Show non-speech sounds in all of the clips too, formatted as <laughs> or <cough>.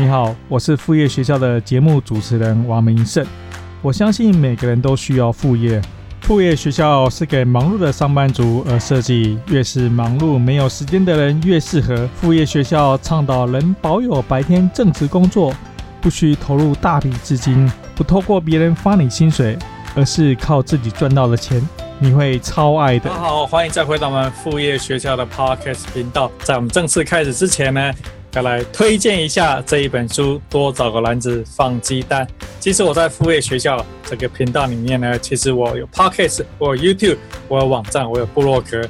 你好，我是副业学校的节目主持人王明胜。我相信每个人都需要副业，副业学校是给忙碌的上班族而设计，越是忙碌没有时间的人越适合。副业学校倡导能保有白天正职工作，不需投入大笔资金，不透过别人发你薪水，而是靠自己赚到的钱，你会超爱的。好，欢迎再回到我们副业学校的 Podcast 频道。在我们正式开始之前呢，要来推荐一下这一本书，多找个篮子放鸡蛋。其实我在副业学校这个频道里面呢，其实我有 Podcast，我有 YouTube，我有网站，我有部落格，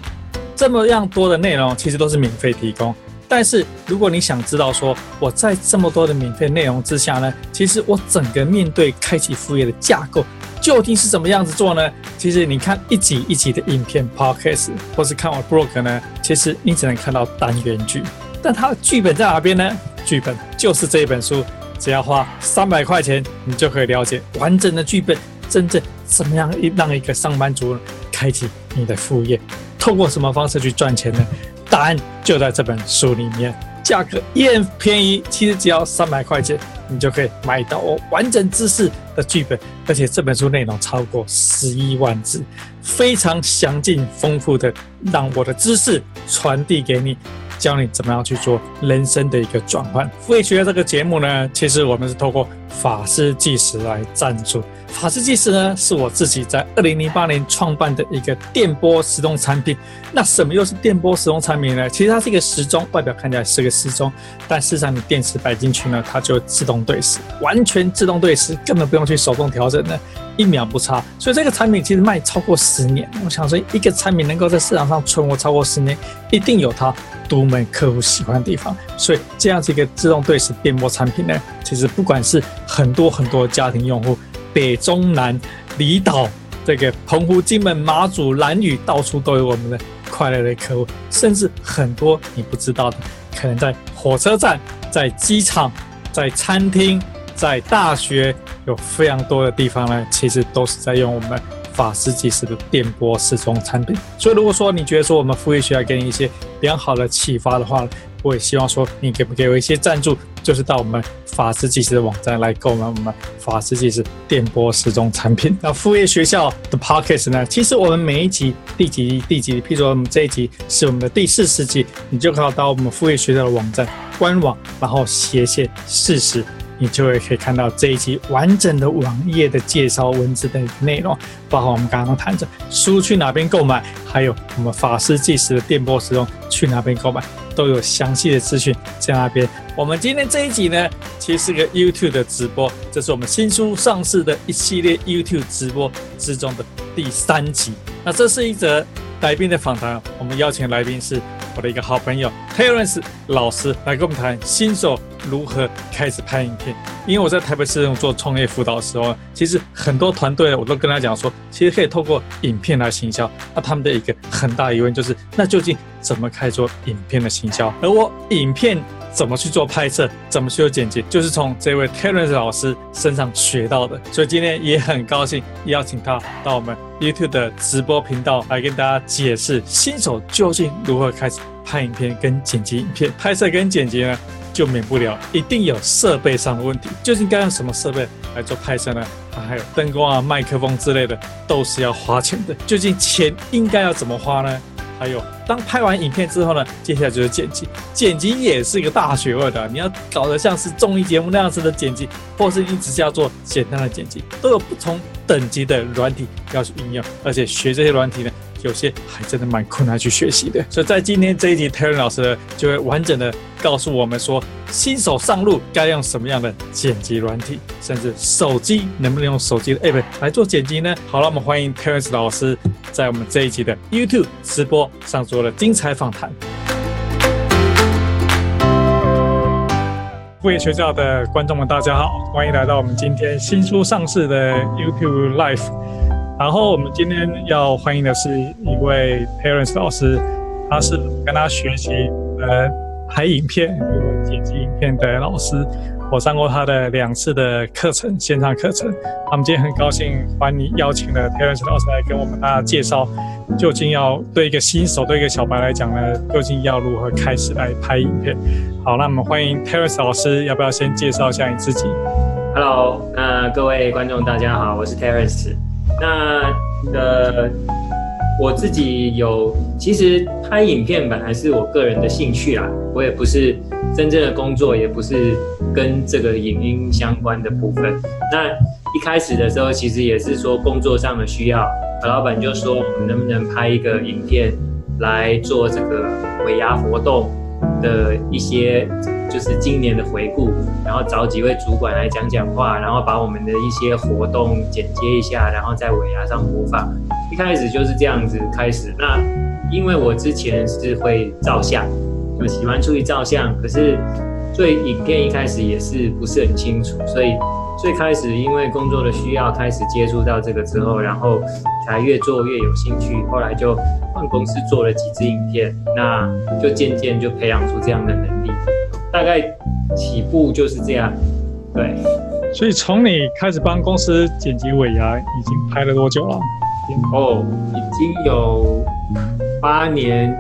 这么样多的内容其实都是免费提供。但是如果你想知道说我在这么多的免费内容之下呢，其实我整个面对开启副业的架构究竟是怎么样子做呢？其实你看一集一集的影片 Podcast，或是看我部落格呢，其实你只能看到单元剧。但它的剧本在哪边呢？剧本就是这一本书，只要花三百块钱，你就可以了解完整的剧本，真正怎么样让一个上班族开启你的副业，透过什么方式去赚钱呢？答案就在这本书里面，价格也很便宜，其实只要三百块钱，你就可以买到我完整知识的剧本，而且这本书内容超过十一万字，非常详尽丰富的，让我的知识传递给你。教你怎么样去做人生的一个转换。副业学这个节目呢，其实我们是透过法师计时来赞助。法式计时呢，是我自己在二零零八年创办的一个电波时钟产品。那什么又是电波时钟产品呢？其实它是一个时钟，外表看起来是个时钟，但事实上你电池摆进去呢，它就自动对时，完全自动对时，根本不用去手动调整的，一秒不差。所以这个产品其实卖超过十年。我想说，一个产品能够在市场上存活超过十年，一定有它独门客户喜欢的地方。所以这样子一个自动对时电波产品呢，其实不管是很多很多家庭用户。北中南离岛，这个澎湖、金门、马祖、兰屿，到处都有我们的快乐的客户，甚至很多你不知道的，可能在火车站、在机场、在餐厅、在大学，有非常多的地方呢，其实都是在用我们法师计时的电波时钟产品。所以，如果说你觉得说我们富裕学校给你一些良好的启发的话，我也希望说你给不给我一些赞助，就是到我们。法师计时的网站来购买我们法师计时电波时钟产品。那副业学校的 p o c k e t 呢？其实我们每一集第几第几，譬如说我们这一集是我们的第四十集，你就可以到我们副业学校的网站官网，然后斜线四十，你就会可以看到这一集完整的网页的介绍文字的内容，包括我们刚刚谈的书去哪边购买，还有我们法师计时的电波时钟去哪边购买。都有详细的资讯在那边。我们今天这一集呢，其实是个 YouTube 的直播，这是我们新书上市的一系列 YouTube 直播之中的第三集。那这是一则来宾的访谈，我们邀请来宾是我的一个好朋友 Terence 老师来跟我们谈新手如何开始拍影片。因为我在台北市政府做创业辅导的时候，其实很多团队我都跟他讲说，其实可以透过影片来行销。那他们的一个很大疑问就是，那究竟怎么开始做影片的行销？而我影片怎么去做拍摄，怎么去做剪辑，就是从这位 Terence 老师身上学到的。所以今天也很高兴邀请他到我们 YouTube 的直播频道来跟大家解释新手究竟如何开始拍影片跟剪辑影片。拍摄跟剪辑呢，就免不了一定有设备上的问题。究竟该用什么设备来做拍摄呢？还有灯光啊、麦克风之类的，都是要花钱的。究竟钱应该要怎么花呢？还有，当拍完影片之后呢，接下来就是剪辑。剪辑也是一个大学问的，你要搞得像是综艺节目那样子的剪辑，或是你只是要做简单的剪辑，都有不同等级的软体要去应用，而且学这些软体呢。有些还真的蛮困难去学习的，所以在今天这一集，Terence 老师呢就会完整的告诉我们说，新手上路该用什么样的剪辑软体，甚至手机能不能用手机的 App 来做剪辑呢？好了，我们欢迎 Terence 老师在我们这一集的 YouTube 直播上做了精彩访谈。副业学校的观众们，大家好，欢迎来到我们今天新书上市的 YouTube Live。然后我们今天要欢迎的是一位 Terence 老师，他是跟他学习呃拍影片、剪辑影片的老师。我上过他的两次的课程，线上课程。我们今天很高兴欢迎邀请了 Terence 老师来跟我们大家介绍，究竟要对一个新手、对一个小白来讲呢，究竟要如何开始来拍影片？好，那我们欢迎 Terence 老师，要不要先介绍一下你自己？Hello，那各位观众大家好，我是 Terence。那呃。我自己有，其实拍影片本来是我个人的兴趣啊，我也不是真正的工作，也不是跟这个影音相关的部分。那一开始的时候，其实也是说工作上的需要，老板就说我们能不能拍一个影片来做这个尾牙活动的一些，就是今年的回顾，然后找几位主管来讲讲话，然后把我们的一些活动剪接一下，然后在尾牙上播放。一开始就是这样子开始。那因为我之前是会照相，就喜欢出去照相，可是对影片一开始也是不是很清楚，所以最开始因为工作的需要开始接触到这个之后，然后才越做越有兴趣。后来就换公司做了几支影片，那就渐渐就培养出这样的能力。大概起步就是这样，对。所以从你开始帮公司剪辑尾牙，已经拍了多久了？哦，已经有八年、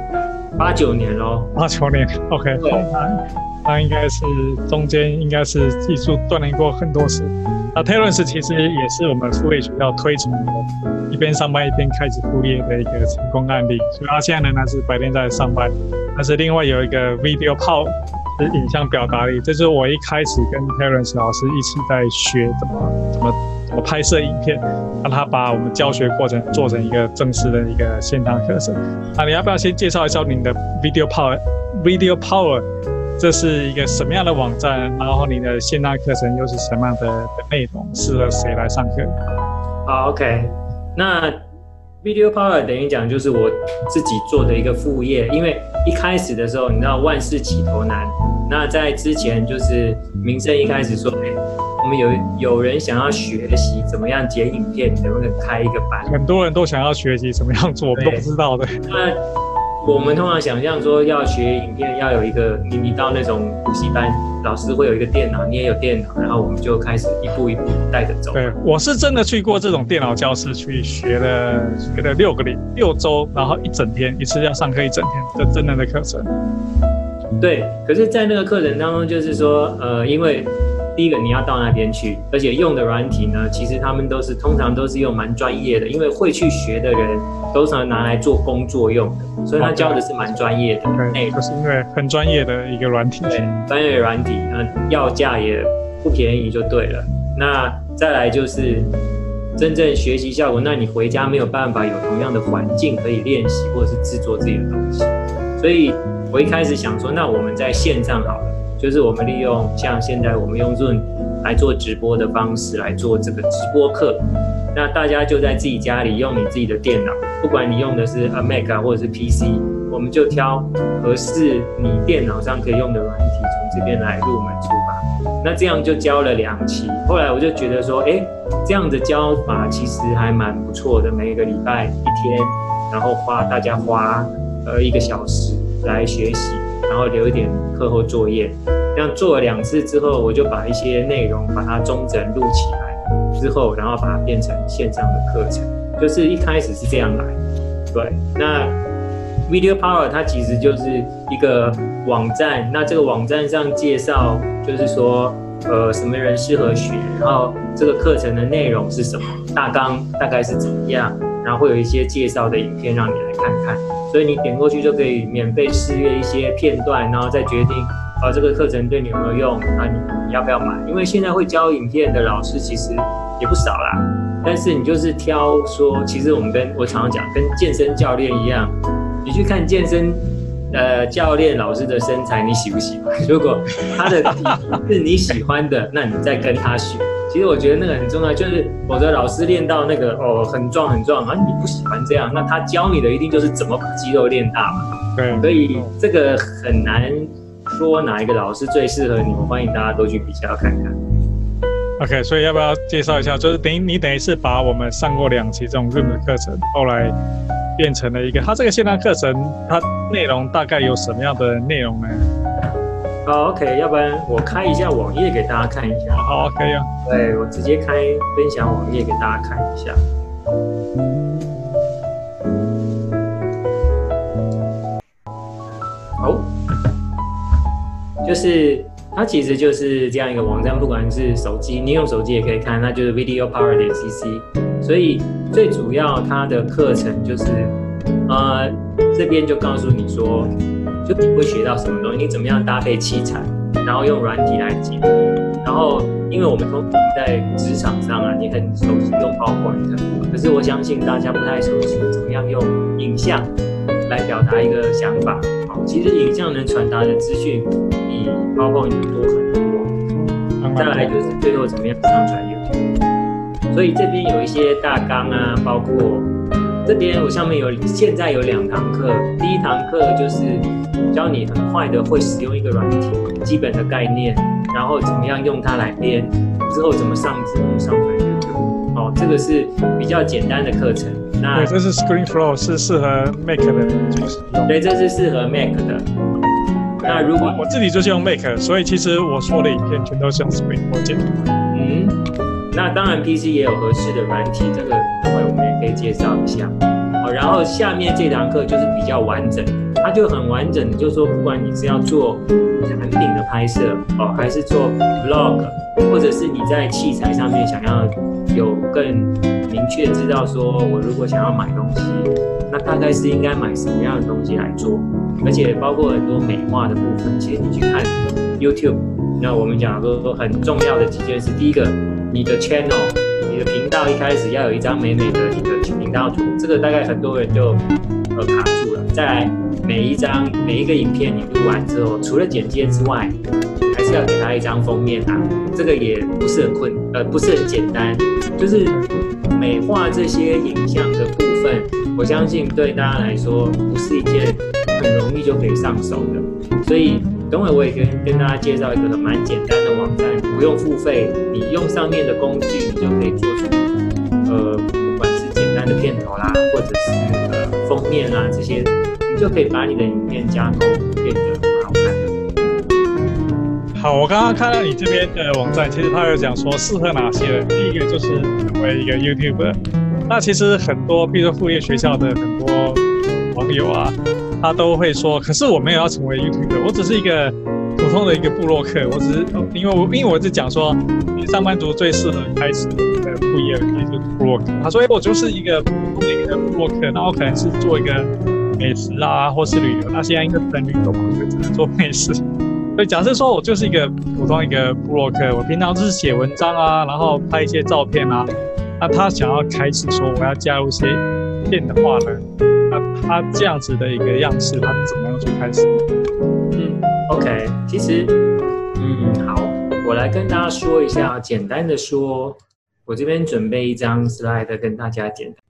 八九年喽。八九年，OK。对。那应该是中间应该是技术锻炼过很多次。那 Terence 其实也是我们副业学校推崇的，一边上班一边开始副业的一个成功案例。所以他现在呢，他是白天在上班，但是另外有一个 Video Power。是影像表达力，这是我一开始跟 Terence 老师一起在学怎么怎么怎么拍摄影片，让他把我们教学过程做成一个正式的一个线上课程。啊，你要不要先介绍一下你的 Video Power？Video Power 这是一个什么样的网站？然后你的线上课程又是什么样的的内容？适合谁来上课？好，OK，那。Video Power 等于讲就是我自己做的一个副业，因为一开始的时候，你知道万事起头难。那在之前就是民生一开始说，哎，我们有有人想要学习怎么样剪影片，能不能开一个班？很多人都想要学习怎么样做，我都不知道的。那我们通常想象说要学影片，要有一个你你到那种补习班，老师会有一个电脑，你也有电脑，然后我们就开始一步一步带着走。对，我是真的去过这种电脑教室去学了学了六个礼六周，然后一整天一次要上课一整天这真人的课程。对，可是，在那个课程当中，就是说，呃，因为。第一个你要到那边去，而且用的软体呢，其实他们都是通常都是用蛮专业的，因为会去学的人都常拿来做工作用的，所以他教的是蛮专业的。对，就是因为很专业的一个软体。对，专业软体，那要价也不便宜就对了。那再来就是真正学习效果，那你回家没有办法有同样的环境可以练习或者是制作自己的东西，所以我一开始想说，那我们在线上好了。就是我们利用像现在我们用 Zoom 来做直播的方式来做这个直播课，那大家就在自己家里用你自己的电脑，不管你用的是 a Mac 啊或者是 PC，我们就挑合适你电脑上可以用的软体，从这边来入门出发。那这样就教了两期，后来我就觉得说，哎，这样的教法其实还蛮不错的，每个礼拜一天，然后花大家花呃一个小时来学习。然后留一点课后作业，这样做了两次之后，我就把一些内容把它中整录起来，之后然后把它变成线上的课程，就是一开始是这样来。对，那 Video Power 它其实就是一个网站，那这个网站上介绍就是说，呃，什么人适合学，然后这个课程的内容是什么，大纲大概是怎么样，然后会有一些介绍的影片让你来看看。所以你点过去就可以免费试阅一些片段，然后再决定，啊，这个课程对你有没有用，那你你要不要买？因为现在会教影片的老师其实也不少啦，但是你就是挑说，其实我们跟我常常讲，跟健身教练一样，你去看健身，呃，教练老师的身材你喜不喜欢？如果他的体是你喜欢的，那你再跟他学。其实我觉得那个很重要，就是我的老师练到那个哦很壮很壮，啊你不喜欢这样，那他教你的一定就是怎么把肌肉练大嘛。对，所以这个很难说哪一个老师最适合你，我欢迎大家都去比较看看。OK，所以要不要介绍一下？就是等于你等于是把我们上过两期这种 Zoom 的课程，后来变成了一个，它这个线上课程，它内容大概有什么样的内容呢？好，OK，要不然我开一下网页给大家看一下。好，可以啊。对，我直接开分享网页给大家看一下。好，就是它其实就是这样一个网站，不管是手机，你用手机也可以看，那就是 Video Power 点 CC。所以最主要它的课程就是，呃，这边就告诉你说。就你会学到什么东西？你怎么样搭配器材，然后用软体来解。然后，因为我们通常在职场上啊，你很熟悉用 PowerPoint，可是我相信大家不太熟悉怎么样用影像来表达一个想法。好，其实影像能传达的资讯比 PowerPoint 多很多。再来就是最后怎么样上传 YouTube。所以这边有一些大纲啊，包括这边我上面有现在有两堂课，第一堂课就是。教你很快的会使用一个软体，基本的概念，然后怎么样用它来编，之后怎么上字幕、上传 YouTube。哦，这个是比较简单的课程。那对，这是 ScreenFlow，是适合 Mac 的就是用。对，这是适合 Mac 的。那如果我自己就是用 Mac，所以其实我说的影片全都是用 ScreenFlow 剪。嗯，那当然 PC 也有合适的软体，这个等会我们也可以介绍一下。好，然后下面这堂课就是比较完整。它就很完整，就说，不管你是要做产品的拍摄哦，还是做 vlog，或者是你在器材上面想要有更明确知道，说我如果想要买东西，那大概是应该买什么样的东西来做，而且包括很多美化的部分。其实你去看 YouTube，那我们讲说说很重要的几件事，第一个，你的 channel，你的频道一开始要有一张美美的你的频道图，这个大概很多人就呃卡住了，再来。每一张每一个影片你录完之后，除了剪接之外，还是要给他一张封面啊。这个也不是很困，呃，不是很简单。就是美化这些影像的部分，我相信对大家来说不是一件很容易就可以上手的。所以等会我也跟跟大家介绍一个蛮简单的网站，不用付费，你用上面的工具，你就可以做出呃，不管是简单的片头啦，或者是呃封面啊这些。就可以把你的影片加工变得很好看。好，我刚刚看到你这边的网站，其实他有讲说适合哪些人。第一个就是成为一个 YouTuber。那其实很多，比如说副业学校的很多网友啊，他都会说，可是我没有要成为 YouTuber，我只是一个普通的一个部落客。我只是因为我因为我是讲说，你上班族最适合开始的副业也就是部落客。他说，哎，我就是一个普通的一个部落客，那我可能是做一个。美食啊，或是旅游，那现在应该不能旅游嘛，就只能做美食。<laughs> 所以假设说我就是一个普通一个布洛克，我平常就是写文章啊，然后拍一些照片啊。那他想要开始说我要加入一些片的话呢，那他这样子的一个样式，他怎么样去开始？嗯，OK，其实，嗯，好，我来跟大家说一下，简单的说，我这边准备一张 slide 跟大家简单。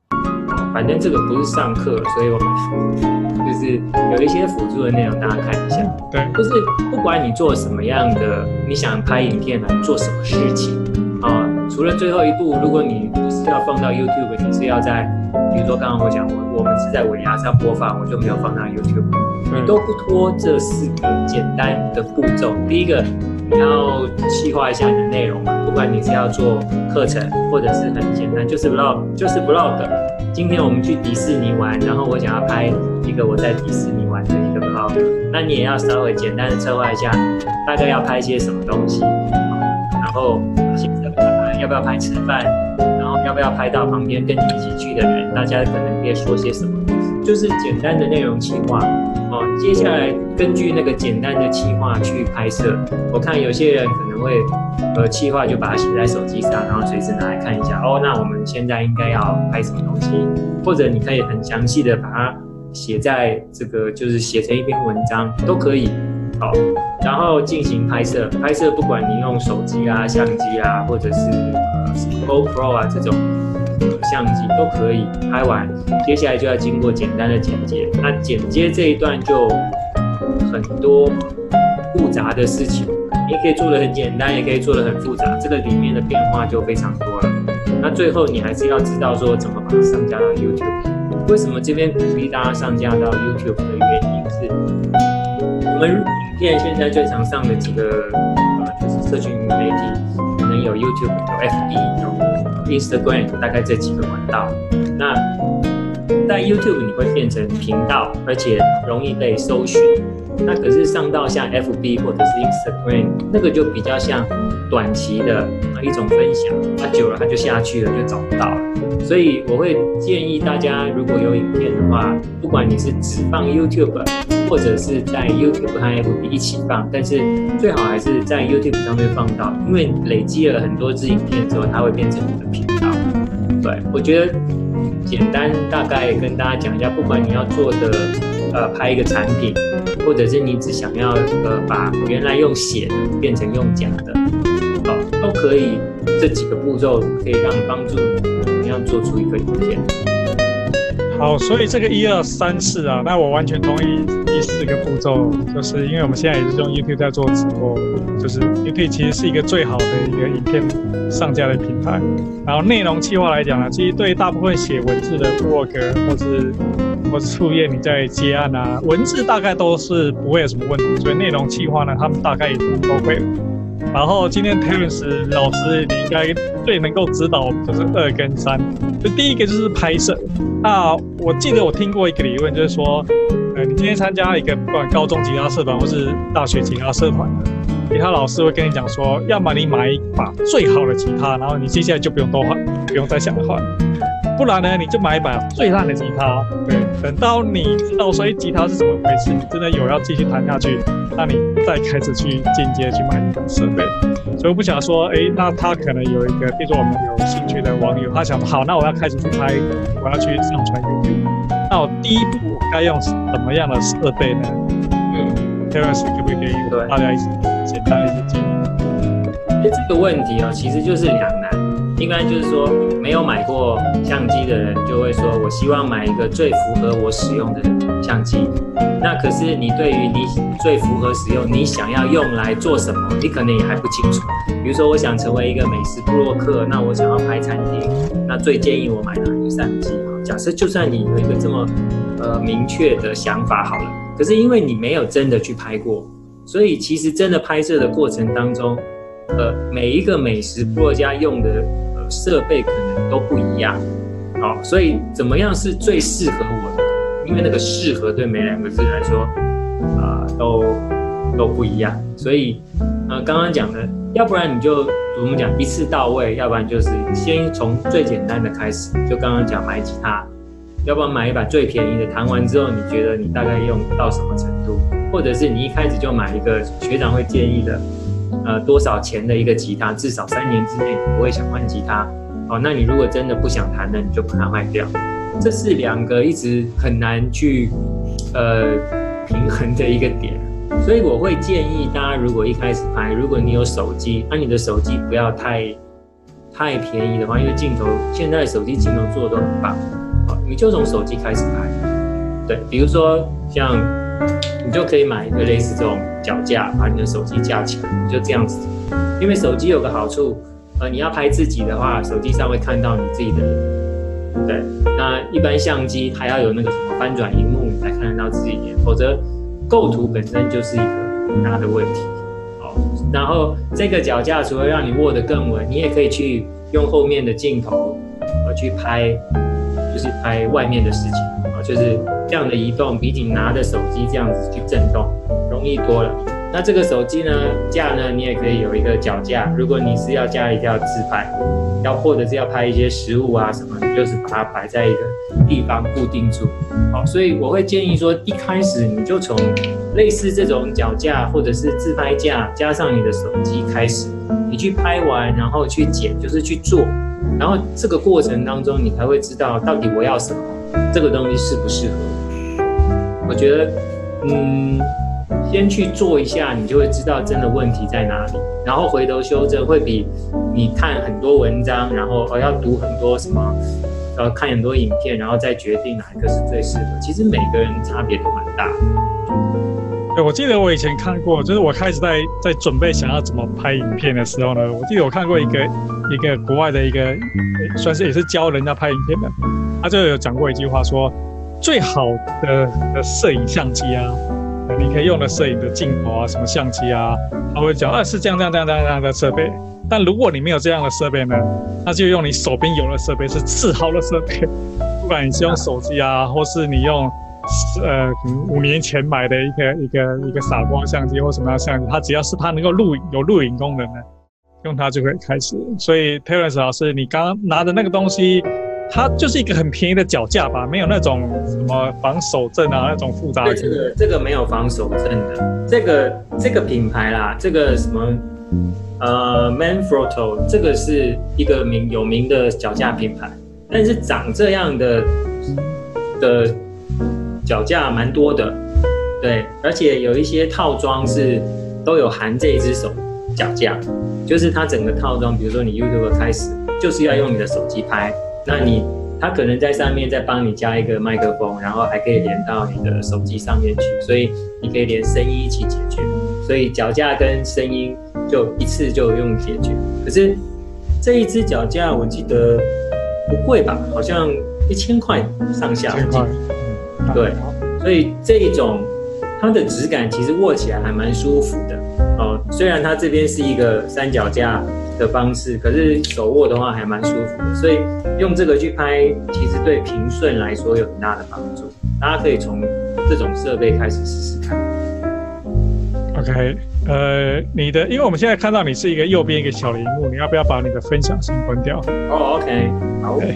反正这个不是上课，所以我们就是有一些辅助的内容，大家看一下。对，就是不管你做什么样的，你想拍影片来做什么事情啊，除了最后一步，如果你不是要放到 YouTube，你是要在，比如说刚刚我讲我我们是在尾牙上播放，我就没有放到 YouTube，你都不拖这四个简单的步骤。第一个，你要细化一下你的内容嘛，不管你是要做课程，或者是很简单，就是 vlog，就是 vlog。今天我们去迪士尼玩，然后我想要拍一个我在迪士尼玩的一个 vlog，那你也要稍微简单的策划一下，大概要拍一些什么东西，然后现在要不要拍吃饭，然后要不要拍到旁边跟你一起去的人，大家可能可以说些什么，就是简单的内容企划哦。接下来根据那个简单的企划去拍摄，我看有些人可能会。呃，企划就把它写在手机上，然后随时拿来看一下。哦，那我们现在应该要拍什么东西？或者你可以很详细的把它写在这个，就是写成一篇文章都可以。好，然后进行拍摄。拍摄不管你用手机啊、相机啊，或者是呃什么 GoPro 啊这种相机都可以。拍完，接下来就要经过简单的剪接。那剪接这一段就很多复杂的事情。你可以做的很简单，也可以做的很复杂，这个里面的变化就非常多了。那最后你还是要知道说怎么把它上架到 YouTube。为什么这边鼓励大家上架到 YouTube 的原因是，我们影片现在最常上的几个呃，就是社群媒体，可能有 YouTube、有 FB、有 Instagram，大概这几个管道。那在 YouTube 你会变成频道，而且容易被搜寻。那可是上到像 FB 或者是 Instagram，那个就比较像短期的啊一种分享，它久了它就下去了，就找不到了。所以我会建议大家，如果有影片的话，不管你是只放 YouTube，或者是在 YouTube 和 FB 一起放，但是最好还是在 YouTube 上面放到，因为累积了很多支影片之后，它会变成你的频道。对，我觉得简单大概跟大家讲一下，不管你要做的呃拍一个产品。或者是你只想要呃把原来用写的变成用讲的，好，都可以。这几个步骤可以让帮助你怎么样做出一个影片。好，所以这个一二三四啊，那我完全同意第四个步骤，就是因为我们现在也是用 YouTube 在做直播，就是 YouTube 其实是一个最好的一个影片上架的平台。然后内容企划来讲呢，其实对大部分写文字的部落格或是或是副业你在接案啊，文字大概都是不会有什么问题，所以内容企划呢，他们大概也都会。然后今天 Terence 老师，你应该最能够指导就是二跟三。就第一个就是拍摄。那我记得我听过一个理论，就是说，呃，你今天参加一个不管高中吉他社团或是大学吉他社团，吉他老师会跟你讲说，要么你买一把最好的吉他，然后你接下来就不用多换，不用再想了换。不然呢，你就买一把最烂的吉他。对，等到你知道所以吉他是怎么回事，你真的有要继续弹下去，那你再开始去进阶去买设备。所以我不想说，哎，那他可能有一个，比如说我们有兴趣的网友，他想好，那我要开始去拍，我要去上传 YouTube。那我第一步该用什么样的设备呢？嗯，这个是可不可以给大家一些简单的一些建议？哎，这个问题哦，其实就是两难。应该就是说，没有买过相机的人就会说，我希望买一个最符合我使用的相机。那可是你对于你最符合使用，你想要用来做什么，你可能也还不清楚。比如说，我想成为一个美食部落客，那我想要拍餐厅，那最建议我买哪一个相机？假设就算你有一个这么呃明确的想法好了，可是因为你没有真的去拍过，所以其实真的拍摄的过程当中，呃，每一个美食部落家用的。设备可能都不一样，好，所以怎么样是最适合我的？因为那个适合对每两个字来说，啊、都都不一样。所以，呃，刚刚讲的，要不然你就我们讲一次到位，要不然就是先从最简单的开始。就刚刚讲买吉他，要不然买一把最便宜的，弹完之后你觉得你大概用到什么程度？或者是你一开始就买一个学长会建议的。呃，多少钱的一个吉他，至少三年之内不会想换吉他。哦，那你如果真的不想弹了，你就把它卖掉。这是两个一直很难去呃平衡的一个点。所以我会建议大家，如果一开始拍，如果你有手机，那你的手机不要太太便宜的话，因为镜头现在手机镜头做的都很棒。好，你就从手机开始拍。对，比如说像。你就可以买一个类似这种脚架，把你的手机架起来，就这样子。因为手机有个好处，呃，你要拍自己的话，手机上会看到你自己的脸。对，那一般相机它要有那个什么翻转荧幕，你才看得到自己脸，否则构图本身就是一个很大的问题。好，然后这个脚架除了让你握得更稳，你也可以去用后面的镜头，呃，去拍，就是拍外面的事情啊，就是。这样的移动比你拿着手机这样子去震动容易多了。那这个手机呢，架呢，你也可以有一个脚架。如果你是要家里要自拍，要或者是要拍一些食物啊什么，你就是把它摆在一个地方固定住。好，所以我会建议说，一开始你就从类似这种脚架或者是自拍架加上你的手机开始，你去拍完，然后去剪，就是去做。然后这个过程当中，你才会知道到底我要什么，这个东西适不适合。我觉得，嗯，先去做一下，你就会知道真的问题在哪里，然后回头修正会比你看很多文章，然后哦要读很多什么，呃看很多影片，然后再决定哪一个是最适合。其实每个人差别都蛮大。对，我记得我以前看过，就是我开始在在准备想要怎么拍影片的时候呢，我记得我看过一个一个国外的一个，算是也是教人家拍影片的，他就有讲过一句话说。最好的的摄影相机啊，你可以用的摄影的镜头啊，什么相机啊，他会讲啊是这样这样这样这样的设备。但如果你没有这样的设备呢，那就用你手边有的设备，是次好的设备。<laughs> 不管你是用手机啊，或是你用呃五年前买的一个一个一个傻瓜相机或什么样相机，它只要是它能够录有录影功能的，用它就可以开始。所以 Terence 老师，你刚刚拿的那个东西。它就是一个很便宜的脚架吧，没有那种什么防手震啊，那种复杂的。这个这个没有防手震的，这个这个品牌啦，这个什么呃 Manfrotto，这个是一个名有名的脚架品牌，但是长这样的的脚架蛮多的，对，而且有一些套装是都有含这一只手脚架，就是它整个套装，比如说你 YouTube 开始就是要用你的手机拍。那你，它可能在上面再帮你加一个麦克风，然后还可以连到你的手机上面去，所以你可以连声音一起解决。所以脚架跟声音就一次就用解决。可是这一只脚架我记得不贵吧？好像一千块上下。一千块。对，所以这一种它的质感其实握起来还蛮舒服的哦。虽然它这边是一个三脚架。的方式，可是手握的话还蛮舒服的，所以用这个去拍，其实对平顺来说有很大的帮助。大家可以从这种设备开始试试看。OK，呃，你的，因为我们现在看到你是一个右边一个小萤幕，你要不要把你的分享先关掉？哦，OK，好。Okay.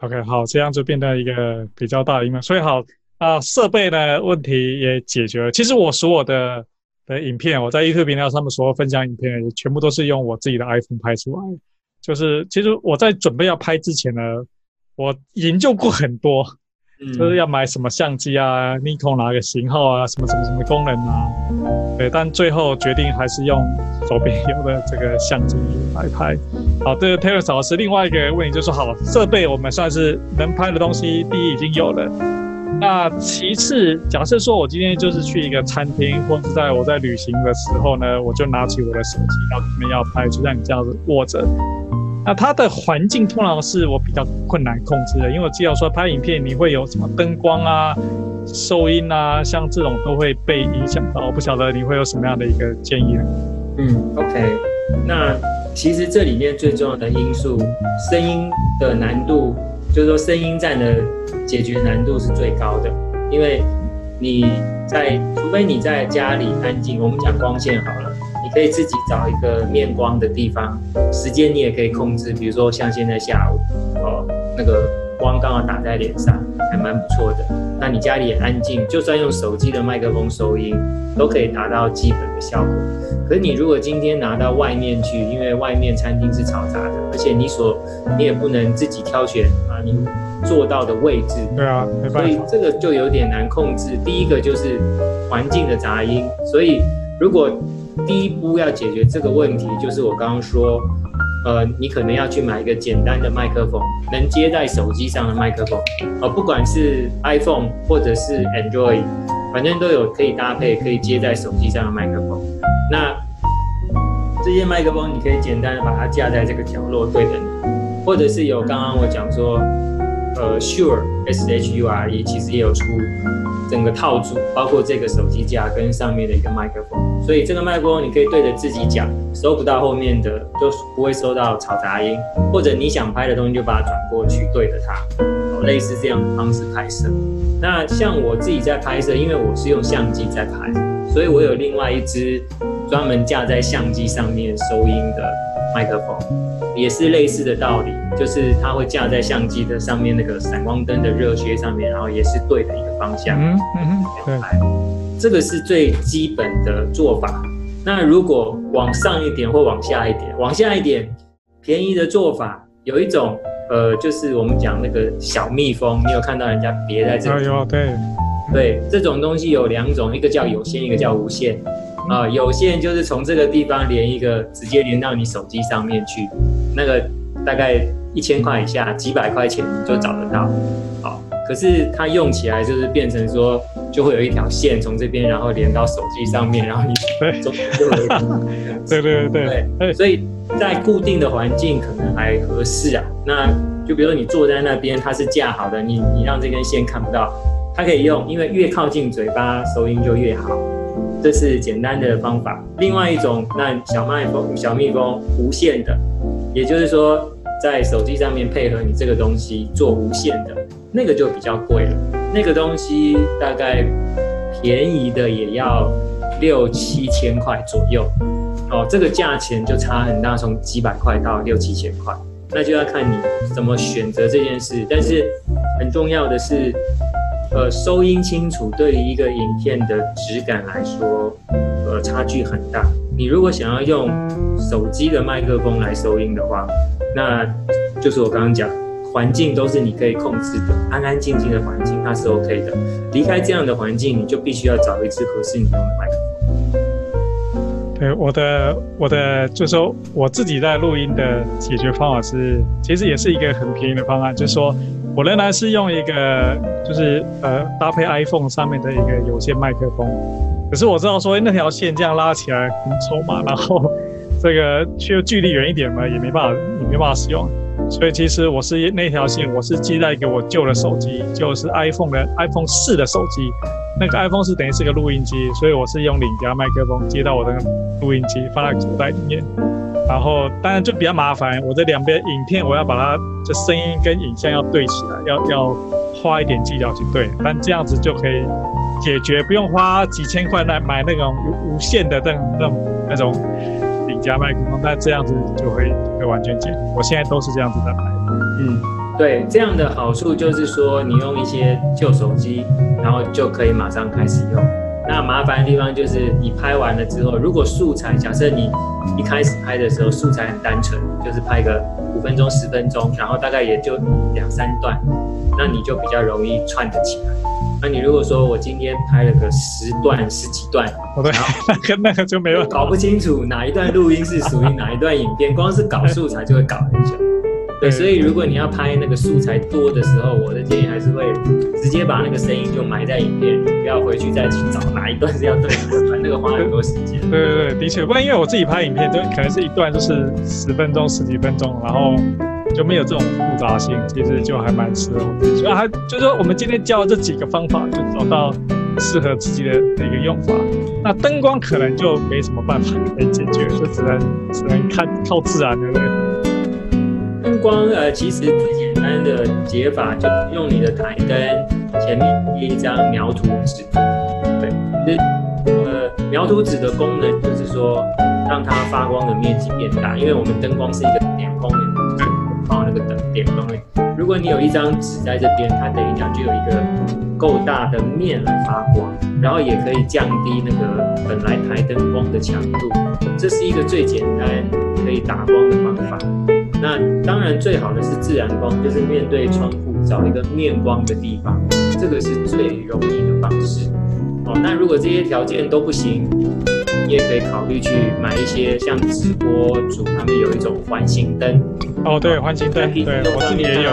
OK，好，这样就变成一个比较大的萤幕，所以好啊，设备的问题也解决了。其实我所有的。的影片，我在 YouTube 频道上面所有分享影片，也全部都是用我自己的 iPhone 拍出来。就是其实我在准备要拍之前呢，我研究过很多，就是要买什么相机啊，Nikon 哪个型号啊，什么什么什么功能啊，对。但最后决定还是用手边有的这个相机来拍。好，这个 Terence 老师另外一个问题就是说，好，设备我们算是能拍的东西，第一已经有了。那其次，假设说我今天就是去一个餐厅，或者在我在旅行的时候呢，我就拿起我的手机，然后可能要拍，就像你这样子握着。那它的环境通常是我比较困难控制的，因为我记得说拍影片你会有什么灯光啊、收音啊，像这种都会被影响到。我不晓得你会有什么样的一个建议呢？嗯，OK。那其实这里面最重要的因素，声音的难度。就是说，声音战的解决难度是最高的，因为你在，除非你在家里安静，我们讲光线好了，你可以自己找一个面光的地方，时间你也可以控制，比如说像现在下午，哦，那个光刚好打在脸上，还蛮不错的。那你家里也安静，就算用手机的麦克风收音，都可以达到基本的效果。可是你如果今天拿到外面去，因为外面餐厅是嘈杂的，而且你所你也不能自己挑选啊，你坐到的位置，对啊，没办法。所以这个就有点难控制。第一个就是环境的杂音，所以如果第一步要解决这个问题，就是我刚刚说，呃，你可能要去买一个简单的麦克风，能接在手机上的麦克风，呃，不管是 iPhone 或者是 Android，反正都有可以搭配，可以接在手机上的麦克风。那这些麦克风，你可以简单的把它架在这个角落对着你，或者是有刚刚我讲说，呃，Sure S H U R E 其实也有出整个套组，包括这个手机架跟上面的一个麦克风，所以这个麦克风你可以对着自己讲，收不到后面的就不会收到嘈杂音，或者你想拍的东西就把它转过去对着它，类似这样的方式拍摄。那像我自己在拍摄，因为我是用相机在拍，所以我有另外一支。专门架在相机上面收音的麦克风，也是类似的道理，就是它会架在相机的上面那个闪光灯的热靴上面，然后也是对的一个方向。嗯嗯，对，这个是最基本的做法。那如果往上一点或往下一点，往下一点，便宜的做法有一种，呃，就是我们讲那个小蜜蜂，你有看到人家别在这里？有，对，对，这种东西有两种，一个叫有线，一个叫无线。啊，有线就是从这个地方连一个，直接连到你手机上面去，那个大概一千块以下，几百块钱就找得到。好，可是它用起来就是变成说，就会有一条线从这边，然后连到手机上面，然后你中间就有 <laughs> 对对对对，所以在固定的环境可能还合适啊。那就比如说你坐在那边，它是架好的，你你让这根线看不到，它可以用，因为越靠近嘴巴收音就越好，这是简单的方法。另外一种，那小麦蜂、小蜜蜂无线的，也就是说在手机上面配合你这个东西做无线的，那个就比较贵了。那个东西大概便宜的也要六七千块左右，哦，这个价钱就差很大，从几百块到六七千块。那就要看你怎么选择这件事，但是很重要的是，呃，收音清楚对于一个影片的质感来说，呃，差距很大。你如果想要用手机的麦克风来收音的话，那就是我刚刚讲，环境都是你可以控制的，安安静静的环境，那是 OK 的。离开这样的环境，你就必须要找一支合适你用的麦克风。对，我的我的就是说我自己在录音的解决方法是，其实也是一个很便宜的方案，就是说我仍然是用一个就是呃搭配 iPhone 上面的一个有线麦克风，可是我知道说那条线这样拉起来很丑嘛，然后这个却距离远一点嘛，也没办法也没办法使用，所以其实我是那条线我是接在一个我旧的手机，就是 iPhone 的 iPhone 四的手机。那个 iPhone 是等于是个录音机，所以我是用领夹麦克风接到我的录音机，放在口袋里面。然后当然就比较麻烦，我这两边影片我要把它这声音跟影像要对起来，要要花一点技巧去对。但这样子就可以解决，不用花几千块来买那种无线的那那种那种顶加麦克风。那这样子就会会完全解。我现在都是这样子在拍。嗯。对，这样的好处就是说，你用一些旧手机，然后就可以马上开始用。那麻烦的地方就是，你拍完了之后，如果素材，假设你一开始拍的时候素材很单纯，就是拍个五分钟、十分钟，然后大概也就两三段，那你就比较容易串得起来。那你如果说我今天拍了个十段、十几段，对，<laughs> 那个那个就没有搞不清楚哪一段录音是属于哪一段影片，光是搞素材就会搞很久。对，所以如果你要拍那个素材多的时候，我的建议还是会直接把那个声音就埋在影片里，不要回去再去找哪一段是要对的，<laughs> 那个花很多时间。对对对，的确，不然因为我自己拍影片，就可能是一段就是十分钟、十几分钟，然后就没有这种复杂性，其实就还蛮适合我。所以还就是说，我们今天教的这几个方法，就找到适合自己的一个用法。那灯光可能就没什么办法可以解决，就只能只能看靠自然，的？灯光呃，其实最简单的解法就用你的台灯前面贴一张描图纸。对，呃描图纸的功能就是说让它发光的面积变大，因为我们灯光是一个点光的，点光的。如果你有一张纸在这边，它等于讲就有一个够大的面来发光，然后也可以降低那个本来台灯光的强度。这是一个最简单可以打光的方法。那当然，最好的是自然光，就是面对窗户找一个面光的地方，这个是最容易的方式。哦，那如果这些条件都不行，你也可以考虑去买一些像直播主他们有一种环形灯。哦，对，环形灯，对，我自己也有，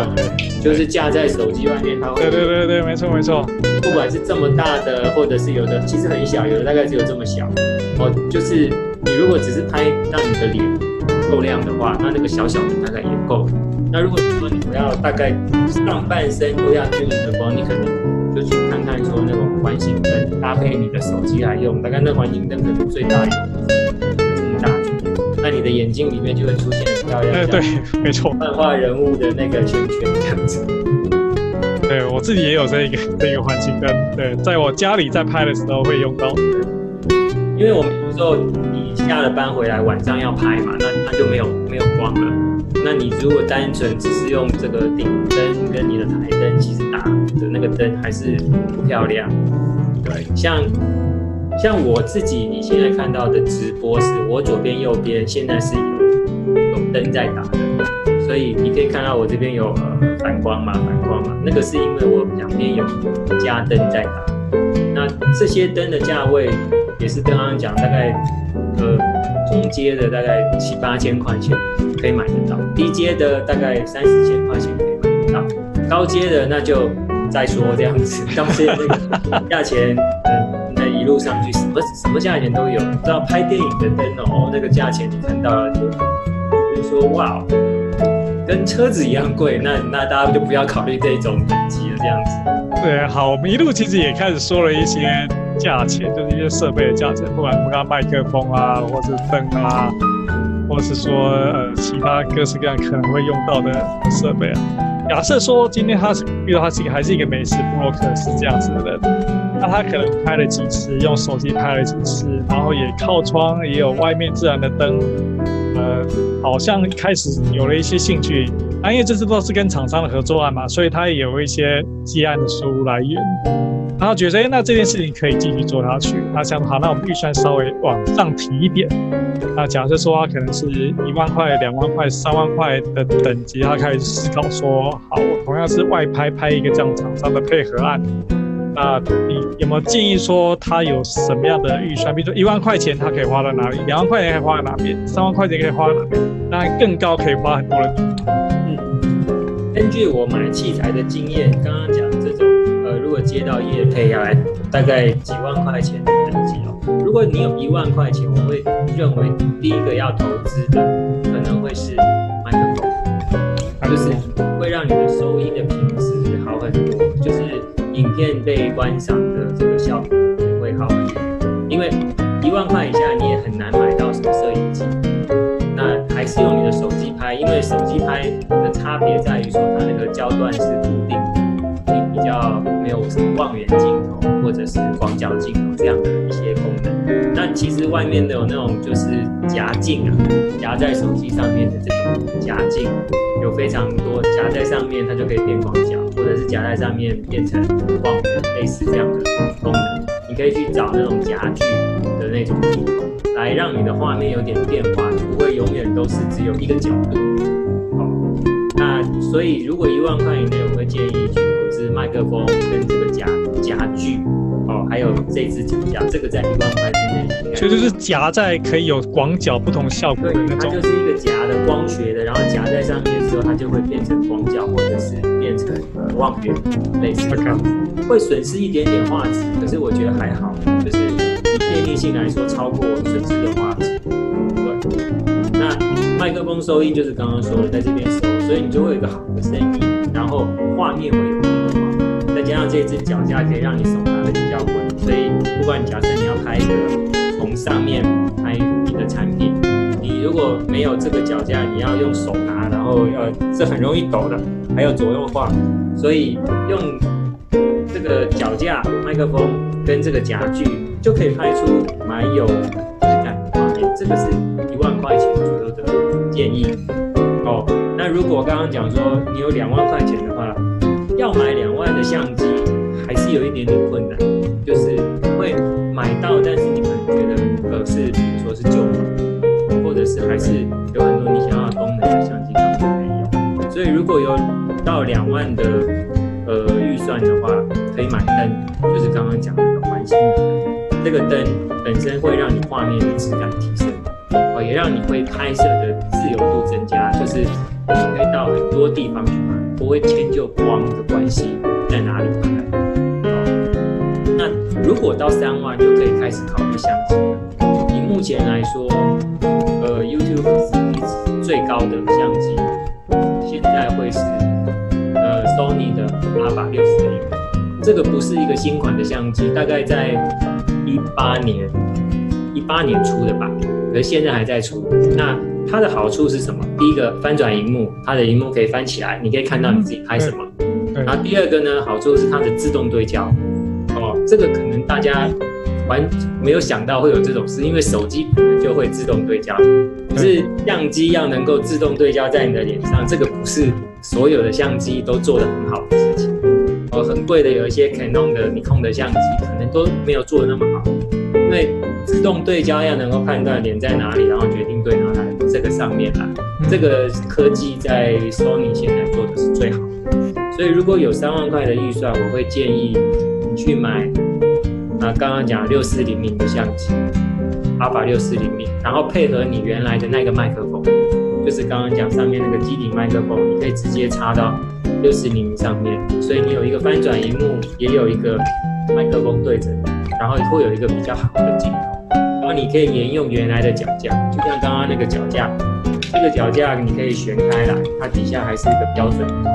就是架在手机外面，它会。对对对对，没错没错。不管是这么大的，或者是有的其实很小，有的大概只有这么小。哦，就是你如果只是拍让你的脸。够亮的话，那那个小小的大概也够。那如果说你不要大概上半身都要均匀的光，你可能就去看看说那种环形灯，搭配你的手机来用。大概那环形灯可能最大一点这么大，那你的眼睛里面就会出现很漂亮。对，没错，漫画人物的那个圈圈这样子。对，我自己也有这一个这个环形灯，对，在我家里在拍的时候会用到。因为我们有时候你下了班回来晚上要拍嘛，那它就没有没有光了。那你如果单纯只是用这个顶灯跟你的台灯，其实打的那个灯还是不漂亮。对，像像我自己你现在看到的直播是，我左边右边现在是有灯在打的，所以你可以看到我这边有呃反光嘛，反光嘛，那个是因为我两边有加灯在打。那这些灯的价位。也是刚刚讲，大概呃中阶的大概七八千块钱可以买得到，低阶的大概三四千块钱可以买得到，高阶的那就再说这样子。高阶那个价钱，一路上去什么什么价钱都有。你知道拍电影的灯哦，那个价钱你看到了就就说哇，跟车子一样贵，那那大家就不要考虑这种等级了这样子。对，好，我们一路其实也开始说了一些价钱，就是一些设备的价钱，不管什么麦克风啊，或是灯啊，或是说呃其他各式各样可能会用到的设备啊。假设说今天他是，遇到他是一个还是一个美食布洛克是这样子的人，那他可能拍了几次，用手机拍了几次，然后也靠窗，也有外面自然的灯，呃，好像开始有了一些兴趣。那因为这次都是跟厂商的合作案嘛，所以他也有一些接案的收入来源。然后觉得，哎，那这件事情可以继续做下去。他想，好，那我们预算稍微往上提一点。那假设说，他可能是一万块、两万块、三万块的等级，他开始思考说，好，我同样是外拍拍一个这样厂商的配合案。那你有没有建议说，他有什么样的预算？比如说一万块钱，他可以花到哪里？两万块钱可以花在哪边？三万块钱可以花在哪边？那更高可以花很多的。据我买器材的经验，刚刚讲这种，呃。如果接到业配下来，大概几万块钱的等级哦。如果你有一万块钱，我会认为第一个要投资的可能会是麦克风，就是会让你的收音的品质好很多，就是影片被观赏的这个效果也会好很多。因为一万块以下你也很难买到什么摄影机，那还是用它的差别在于说它那个焦段是固定的。你比较没有什么望远镜头或者是广角镜头这样的一些功能。但其实外面的有那种就是夹镜啊，夹在手机上面的这种夹镜，有非常多夹在上面它就可以变广角，或者是夹在上面变成望远，类似这样的功能。你可以去找那种夹具的那种镜头，来让你的画面有点变化，不会永远都是只有一个角度。所以如果一万块以内，我会建议去投资。麦克风跟这个夹夹具哦，还有这支脚架，这个在一万块之内。所以就是夹在可以有广角不同效果的那种。它就是一个夹的光学的，然后夹在上面的时候，它就会变成广角，或者是变成望远类似的。Okay. 会损失一点点画质，可是我觉得还好，就是以便利性来说，超过损失的画质。对。那麦克风收音就是刚刚说的，在这边收，所以你就会有一个好的声音，然后画面会有变化。再加上这支脚架可以让你手拿的比较稳，所以不管你假设你要拍一个从上面拍一个产品，你如果没有这个脚架，你要用手拿，然后要是很容易抖的，还有左右晃，所以用这个脚架、麦克风跟这个夹具就可以拍出蛮有质感的画面。这个是一万块钱左右的建议。如果刚刚讲说你有两万块钱的话，要买两万的相机，还是有一点点困难，就是会买到，但是你可能觉得呃是，比如说是旧款，或者是还是有很多你想要的功能的相机可能没有。所以如果有到两万的呃预算的话，可以买灯，就是刚刚讲的那个环形灯，这个灯本身会让你画面的质感提升，哦，也让你会拍摄的自由度增加，就是可以到很多地方去拍。不会迁就光的关系，在哪里拍？那如果到三万就可以开始考虑相机了。以目前来说，呃，YouTube 最高的相机，现在会是呃 Sony 的 Alpha 六四零。这个不是一个新款的相机，大概在一八年一八年出的吧，可是现在还在出。那它的好处是什么？第一个翻转荧幕，它的荧幕可以翻起来，你可以看到你自己拍什么。然后第二个呢，好处是它的自动对焦。哦，这个可能大家完没有想到会有这种事，因为手机本来就会自动对焦，可是相机要能够自动对焦在你的脸上，这个不是所有的相机都做得很好的事情。哦，很贵的有一些 Canon 的、Nikon 的相机，可能都没有做得那么好，因为自动对焦要能够判断脸在哪里，然后决定上面啊，这个科技在 Sony 现在做的是最好。的，所以如果有三万块的预算，我会建议你去买啊，刚刚讲六四零零的相机，Alpha 六四零零，然后配合你原来的那个麦克风，就是刚刚讲上面那个机顶麦克风，你可以直接插到六四零零上面，所以你有一个翻转荧幕，也有一个麦克风对着，然后会有一个比较好的镜你可以沿用原来的脚架，就像刚刚那个脚架，这个脚架你可以旋开来，它底下还是一个标准的，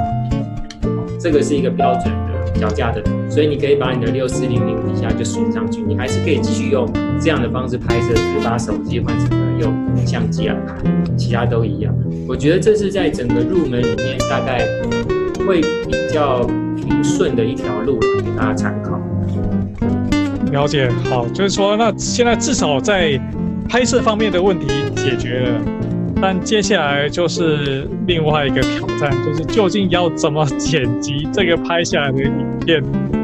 这个是一个标准的脚架的，所以你可以把你的六四零零底下就旋上去，你还是可以继续用这样的方式拍摄，只是把手机换成了用相机来拍，其他都一样。我觉得这是在整个入门里面大概会比较平顺的一条路，给大家参考。了解，好，就是说，那现在至少在拍摄方面的问题解决了，但接下来就是另外一个挑战，就是究竟要怎么剪辑这个拍下来的影片。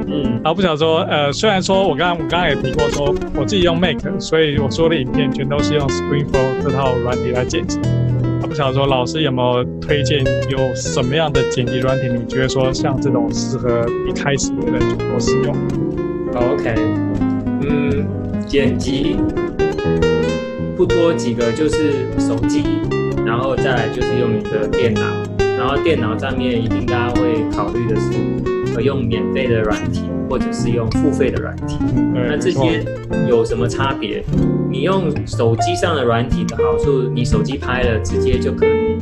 嗯，然后不想说，呃，虽然说我刚刚我刚刚也提过说，我自己用 Make，所以我说的影片全都是用 ScreenFlow 这套软体来剪辑。啊不想说，老师有没有推荐有什么样的剪辑软体？你觉得说像这种适合一开始的人就多使用？好，OK，嗯，剪辑不多几个，就是手机，然后再来就是用你的电脑，然后电脑上面一定大家会考虑的是，呃，用免费的软体，或者是用付费的软体。那这些有什么差别？你用手机上的软体的好处，你手机拍了，直接就可以，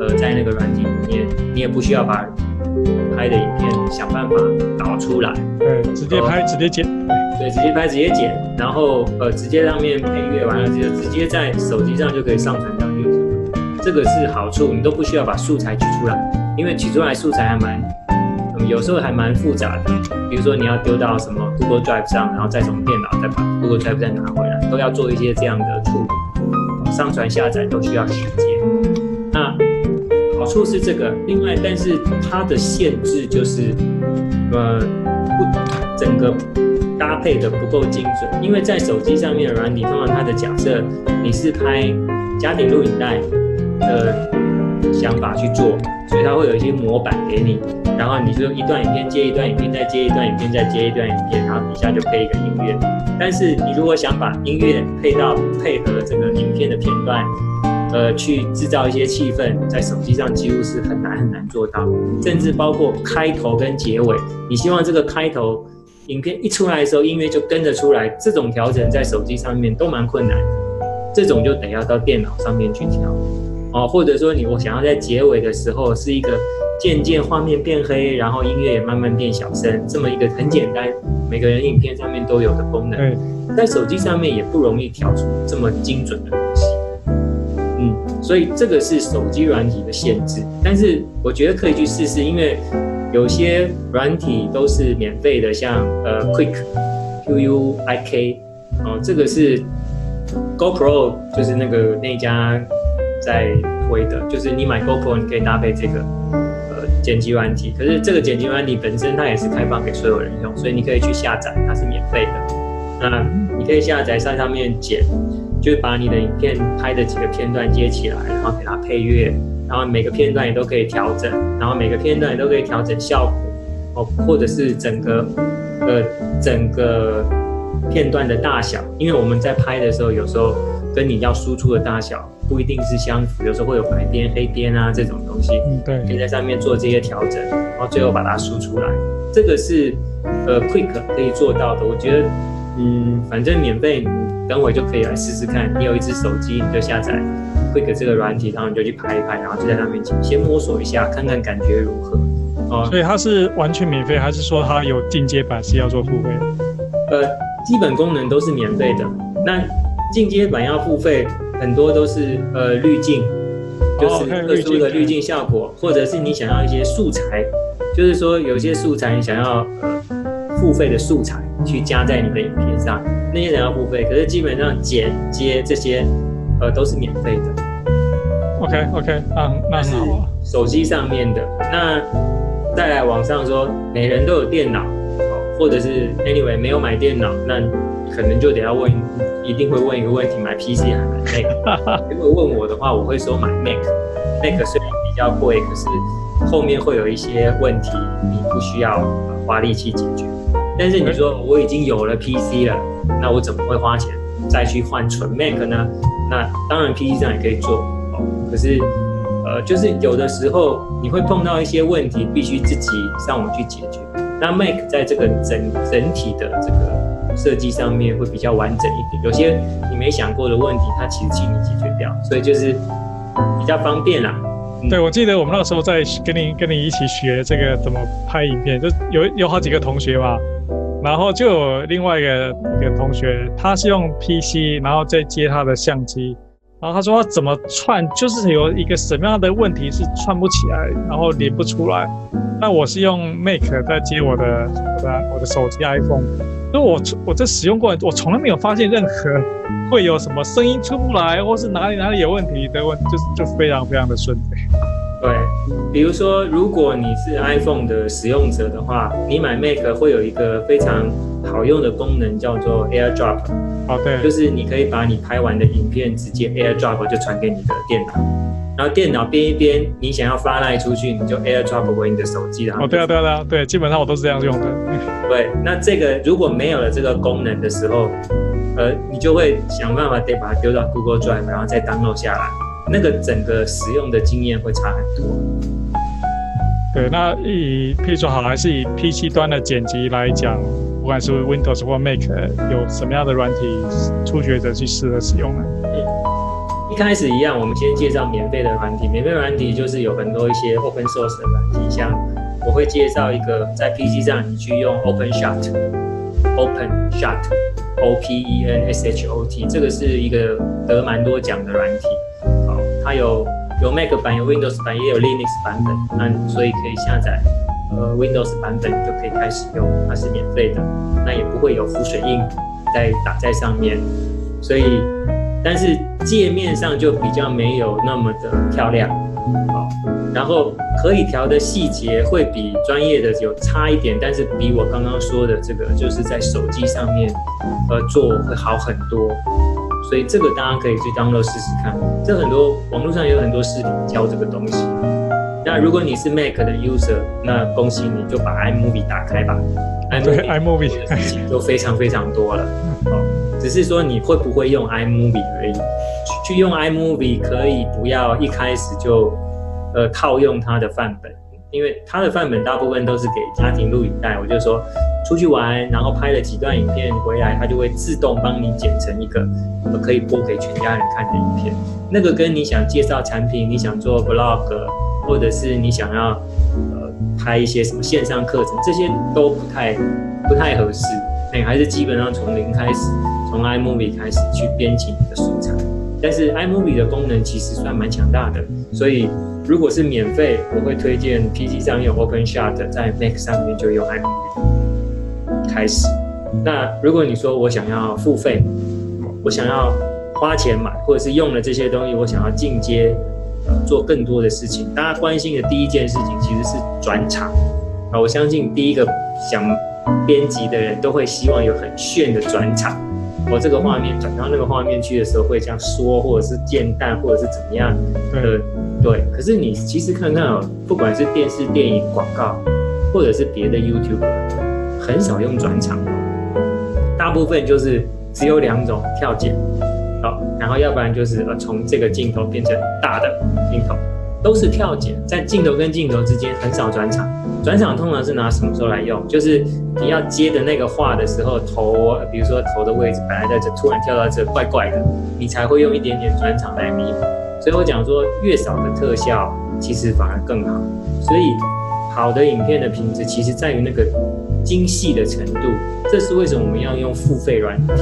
呃，在那个软体里面，你也不需要把。拍的影片想办法导出来，对，直接拍直接剪，对，直接拍直接剪，然后呃直接上面配乐完了就直接在手机上就可以上传到 YouTube，这个是好处，你都不需要把素材取出来，因为取出来素材还蛮，嗯，有时候还蛮复杂的，比如说你要丢到什么 Google Drive 上，然后再从电脑再把 Google Drive 再拿回来，都要做一些这样的处理，上传下载都需要时间，处是这个，另外，但是它的限制就是，呃，不，整个搭配的不够精准。因为在手机上面的软体，通常它的假设你是拍家庭录影带的想法去做，所以它会有一些模板给你，然后你就一段影片接一段影片，再接一段影片，再接一段影片，然后底下就配一个音乐。但是你如果想把音乐配到配合这个影片的片段，呃，去制造一些气氛，在手机上几乎是很难很难做到，甚至包括开头跟结尾，你希望这个开头影片一出来的时候，音乐就跟着出来，这种调整在手机上面都蛮困难的，这种就得要到电脑上面去调，哦，或者说你我想要在结尾的时候是一个渐渐画面变黑，然后音乐也慢慢变小声，这么一个很简单，每个人影片上面都有的功能，在手机上面也不容易调出这么精准的东西。所以这个是手机软体的限制，但是我觉得可以去试试，因为有些软体都是免费的，像呃 Quick Q U I K 哦，这个是 GoPro 就是那个那家在推的，就是你买 GoPro 你可以搭配这个呃剪辑软体，可是这个剪辑软体本身它也是开放给所有人用，所以你可以去下载，它是免费的，那你可以下载在上面剪。就是把你的影片拍的几个片段接起来，然后给它配乐，然后每个片段也都可以调整，然后每个片段也都可以调整效果哦，或者是整个呃整个片段的大小，因为我们在拍的时候，有时候跟你要输出的大小不一定是相符，有时候会有白边、黑边啊这种东西，嗯，对，可以在上面做这些调整，然后最后把它输出来，这个是呃 Quick 可以做到的，我觉得嗯，反正免费。等会就可以来试试看，你有一只手机，你就下载 Quick 这个软体，然后你就去拍一拍，然后就在上面先摸索一下，看看感觉如何。哦，所以它是完全免费，还是说它有进阶版是要做付费？呃，基本功能都是免费的，那进阶版要付费，很多都是呃滤镜，就是特殊的滤镜效果，或者是你想要一些素材，就是说有些素材你想要呃付费的素材去加在你的影片上。那些人要付费，可是基本上剪接这些，呃，都是免费的。OK OK，那那是手机上面的。那再来网上说，每人都有电脑，或者是 Anyway 没有买电脑，那可能就得要问，一定会问一个问题：买 PC 还买 Mac？<laughs> 如果问我的话，我会说买 Mac。Mac 虽然比较贵，可是后面会有一些问题，你不需要花力气解决。但是你说我已经有了 PC 了。那我怎么会花钱再去换纯 Mac 呢？那当然 PC 上也可以做哦。可是，呃，就是有的时候你会碰到一些问题，必须自己上网去解决。那 Mac 在这个整整体的这个设计上面会比较完整一点，有些你没想过的问题，它其实替你解决掉，所以就是比较方便啦。对，我记得我们那时候在跟你跟你一起学这个怎么拍影片，就有有好几个同学嘛，然后就有另外一个一个同学，他是用 PC，然后再接他的相机，然后他说他怎么串，就是有一个什么样的问题是串不起来，然后连不出来。那我是用 Mac 在接我的我的我的手机 iPhone，所以我我这使用过，我从来没有发现任何会有什么声音出不来，或是哪里哪里有问题的问题，就就非常非常的顺。对，比如说，如果你是 iPhone 的使用者的话，你买 Mac 会有一个非常好用的功能，叫做 AirDrop。哦，对，就是你可以把你拍完的影片直接 AirDrop 就传给你的电脑，然后电脑编一编，你想要发赖出去，你就 AirDrop 回你的手机，然后。哦，对啊，对啊，对啊，对，基本上我都是这样用的。<laughs> 对，那这个如果没有了这个功能的时候，呃，你就会想办法得把它丢到 Google Drive，然后再 download 下来。那个整个使用的经验会差很多。对，那以譬如说好，还是以 PC 端的剪辑来讲，不管是 Windows 或 Mac，有什么样的软体初学者去适合使用呢？一开始一样，我们先介绍免费的软体。免费软体就是有很多一些 Open Source 的软体，像我会介绍一个在 PC 上你去用 OpenShot，OpenShot，O Shot, P E N S H O T，这个是一个得蛮多奖的软体。它有有 Mac 版，有 Windows 版，也有 Linux 版本。那所以可以下载呃 Windows 版本就可以开始用，它是免费的，那也不会有浮水印在打在上面。所以，但是界面上就比较没有那么的漂亮，好，然后可以调的细节会比专业的有差一点，但是比我刚刚说的这个就是在手机上面呃做会好很多。所以这个大家可以去 download 试试看，这很多网络上有很多视频教这个东西。那如果你是 Mac 的 user，那恭喜你就把 iMovie 打开吧。对，iMovie 的事情都非常非常多了。哦，只是说你会不会用 iMovie 而已。去用 iMovie 可以不要一开始就呃套用它的范本。因为他的范本大部分都是给家庭录影带，我就说出去玩，然后拍了几段影片回来，他就会自动帮你剪成一个可以播给全家人看的影片。那个跟你想介绍产品，你想做 vlog，或者是你想要呃拍一些什么线上课程，这些都不太不太合适。哎，还是基本上从零开始，从 iMovie 开始去编辑你的素材。但是 iMovie 的功能其实算蛮强大的，所以。如果是免费，我会推荐 PC 上用 OpenShot，在 Mac 上面就用 iMovie 开始。那如果你说我想要付费，我想要花钱买，或者是用了这些东西，我想要进阶，呃，做更多的事情。大家关心的第一件事情其实是转场啊，我相信第一个想编辑的人都会希望有很炫的转场。我这个画面转到那个画面去的时候，会这样说，或者是渐淡，或者是怎么样的。对，可是你其实看看哦，不管是电视、电影、广告，或者是别的 YouTube，很少用转场哦，大部分就是只有两种跳剪，好，然后要不然就是呃从这个镜头变成大的镜头，都是跳剪，在镜头跟镜头之间很少转场。转场通常是拿什么时候来用？就是你要接的那个画的时候，头，比如说头的位置本来在这，突然跳到这，怪怪的，你才会用一点点转场来弥补。所以我讲说，越少的特效其实反而更好。所以，好的影片的品质其实在于那个精细的程度。这是为什么我们要用付费软体？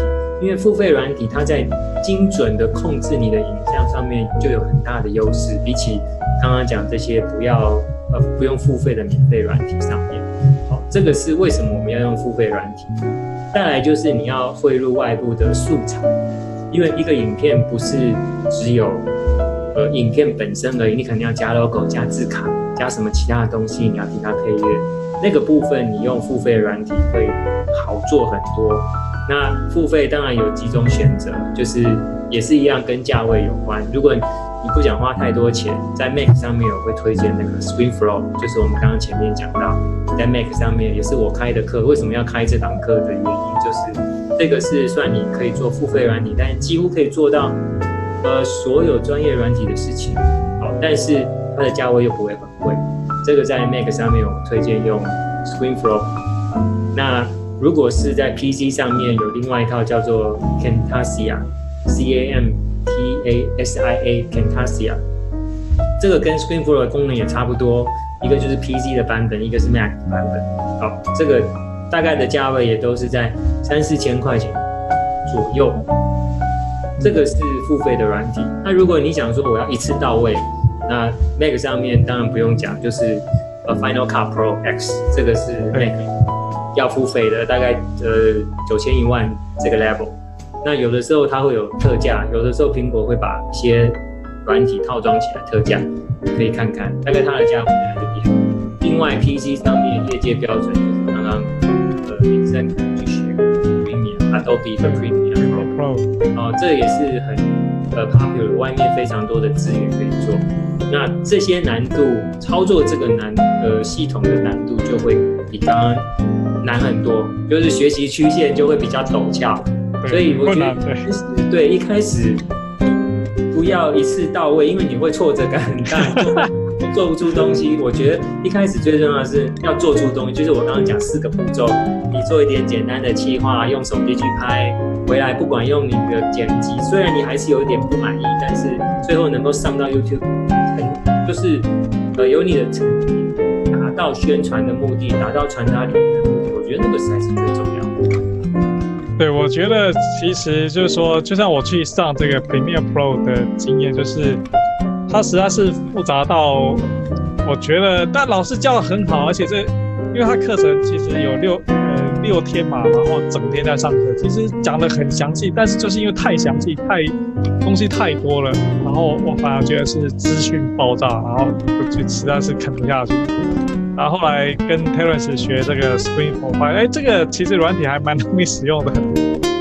因为付费软体它在精准的控制你的影像上面就有很大的优势，比起刚刚讲这些不要呃不用付费的免费软体上面。好，这个是为什么我们要用付费软体？再来就是你要汇入外部的素材，因为一个影片不是只有。呃，影片本身而已，你肯定要加 logo、加字卡、加什么其他的东西，你要替它配乐。那个部分你用付费软体会好做很多。那付费当然有几种选择，就是也是一样跟价位有关。如果你不想花太多钱，在 Mac 上面我会推荐那个 ScreenFlow，就是我们刚刚前面讲到，在 Mac 上面也是我开的课。为什么要开这堂课的原因，就是这个是算你可以做付费软体，但几乎可以做到。呃，所有专业软体的事情，好，但是它的价位又不会很贵。这个在 Mac 上面，我推荐用 ScreenFlow。那如果是在 PC 上面，有另外一套叫做 Camtasia，C A M T A S I A，Camtasia。这个跟 ScreenFlow 的功能也差不多，一个就是 PC 的版本，一个是 Mac 的版本。好，这个大概的价位也都是在三四千块钱左右。这个是付费的软体。那如果你想说我要一次到位，那 Mac 上面当然不用讲，就是呃 Final Cut Pro X，这个是 Mac 要付费的，大概呃九千一万这个 level。那有的时候它会有特价，有的时候苹果会把一些软体套装起来特价，可以看看，大概它的价位在这边。另外，PC 上面业界标准就是刚刚呃林森去学 Premiere，Adobe 的 Premiere Pro，哦，这也是很呃 popular，外面非常多的资源可以做。那这些难度操作这个难呃系统的难度就会比刚刚难很多，就是学习曲线就会比较陡峭，所以我觉得对一开始。不要一次到位，因为你会挫折感很大，<laughs> 做不出东西。我觉得一开始最重要的是要做出东西，就是我刚刚讲四个步骤，你做一点简单的企划，用手机去拍，回来不管用你的剪辑，虽然你还是有一点不满意，但是最后能够上到 YouTube，就是呃有你的成绩，达到宣传的目的，达到传达理念的目的，我觉得那个才是最重要的。对，我觉得其实就是说，就像我去上这个 Premiere Pro 的经验，就是它实在是复杂到，我觉得，但老师教的很好，而且这，因为他课程其实有六呃六天嘛，然后整天在上课，其实讲的很详细，但是就是因为太详细，太东西太多了，然后我反而觉得是资讯爆炸，然后就实在是啃不下去。然后后来跟 Terence 学这个 ScreenFlow，发现哎，这个其实软体还蛮容易使用的，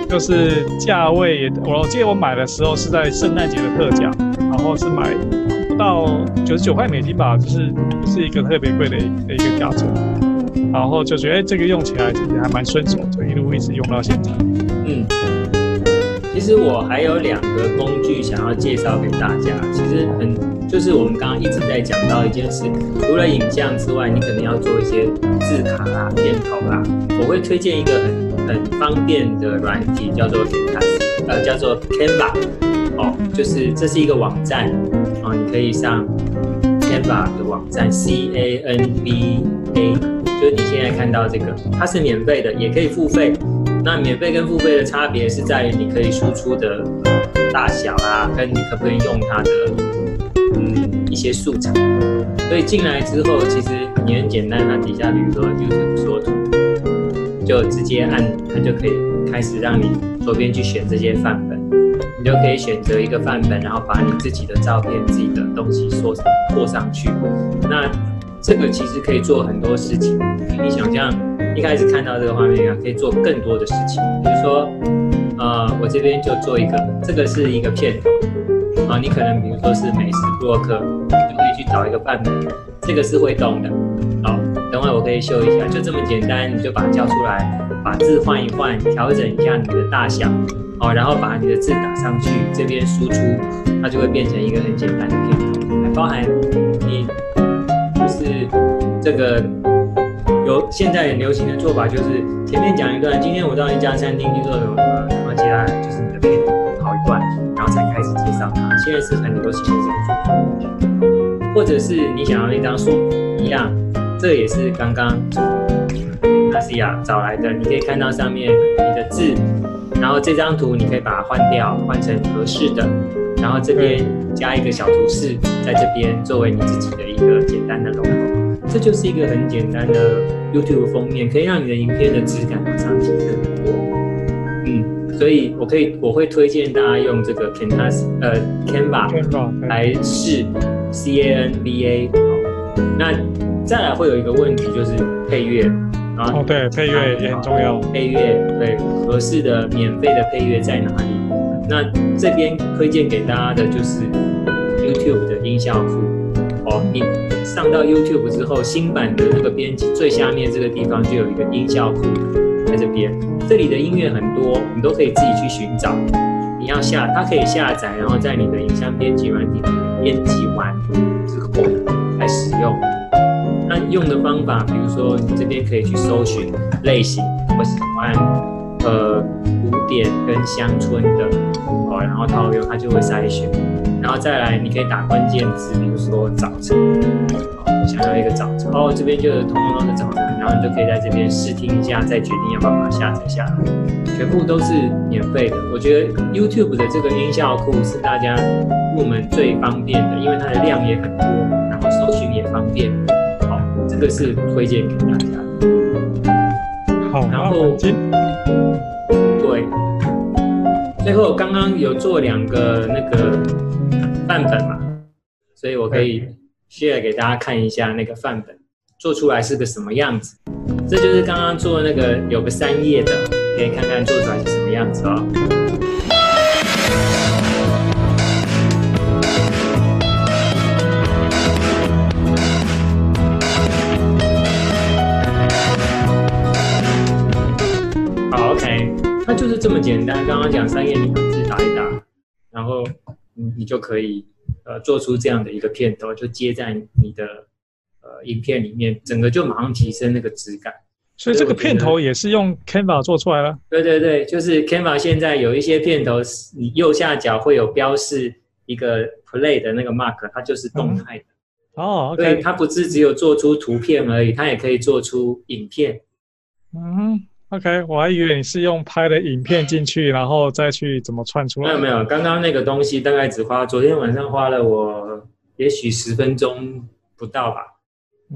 就是价位，我记得我买的时候是在圣诞节的特价，然后是买不到九十九块美金吧，就是不是一个特别贵的一的一个价钱，然后就觉得哎，这个用起来其实还蛮顺手，就一路一直用到现在。嗯，其实我还有两个工具想要介绍给大家，其实很。就是我们刚刚一直在讲到一件事，除了影像之外，你可能要做一些字卡啦、片头啦。我会推荐一个很很方便的软体，叫做 Canva，呃，叫做 Canva。哦，就是这是一个网站，哦，你可以上 Canva 的网站，C A N V A，就是你现在看到这个，它是免费的，也可以付费。那免费跟付费的差别是在于你可以输出的大小啊，跟你可不可以用它的嗯。一些素材，所以进来之后，其实你很简单，它底下比如说就是说图，就直接按，它就可以开始让你左边去选这些范本，你就可以选择一个范本，然后把你自己的照片、自己的东西缩扩上去。那这个其实可以做很多事情，你想象一开始看到这个画面啊，可以做更多的事情，比如说，呃，我这边就做一个，这个是一个片头。啊，你可能比如说是美食部落客，你就可以去找一个范本，这个是会动的。好，等会我可以秀一下，就这么简单，你就把它叫出来，把字换一换，调整一下你的大小，好，然后把你的字打上去，这边输出，它就会变成一个很简单的片头，包含你就是这个有现在很流行的做法，就是前面讲一段，今天我到一家餐厅去做什么，然后接下来就是你的片头，好一段，然后才开始介绍它。现在是很流行的这种做法，或者是你想要那张书一样，这也是刚刚阿西亚找来的。你可以看到上面你的字，然后这张图你可以把它换掉，换成合适的，然后这边加一个小图示，在这边作为你自己的一个简单的 logo。这就是一个很简单的 YouTube 封面，可以让你的影片的质感往上提升。所以，我可以，我会推荐大家用这个 Canvas，呃，Canva 来试 C A N V A。那再来会有一个问题，就是配乐啊。哦，对，配乐也很重要。配乐，对，合适的免费的配乐在哪里？那这边推荐给大家的就是 YouTube 的音效库。哦，你上到 YouTube 之后，新版的那个编辑最下面这个地方就有一个音效库在这边。这里的音乐很多，你都可以自己去寻找。你要下，它可以下载，然后在你的影像编辑软体里面编辑完之后来使用。用的方法，比如说你这边可以去搜寻类型，我喜欢呃古典跟乡村的，哦，然后套用它就会筛选。然后再来你可以打关键字，比如说早晨，我想要一个早晨，哦，这边就有通通都是早晨，然后你就可以在这边试听一下，再决定要不要把它下载下来，全部都是免费的。我觉得 YouTube 的这个音效库是大家入门最方便的，因为它的量也很多，然后搜寻也方便。好，这个是推荐给大家。好，然后对。最后，刚刚有做两个那个范本嘛，所以我可以 share 给大家看一下那个范本做出来是个什么样子。这就是刚刚做那个有个三页的，可以看看做出来是什么样子哦。这么简单。刚刚讲三页，你把字打一打，然后你你就可以呃做出这样的一个片头，就接在你的呃影片里面，整个就马上提升那个质感。所以这个片头也是用 Canva 做出来了。对对对，就是 Canva 现在有一些片头，你右下角会有标示一个 Play 的那个 Mark，它就是动态的。嗯、哦，对、它不是只有做出图片而已，它也可以做出影片。嗯。OK，我还以为你是用拍的影片进去，然后再去怎么串出来。没有没有，刚刚那个东西大概只花，昨天晚上花了我也许十分钟不到吧。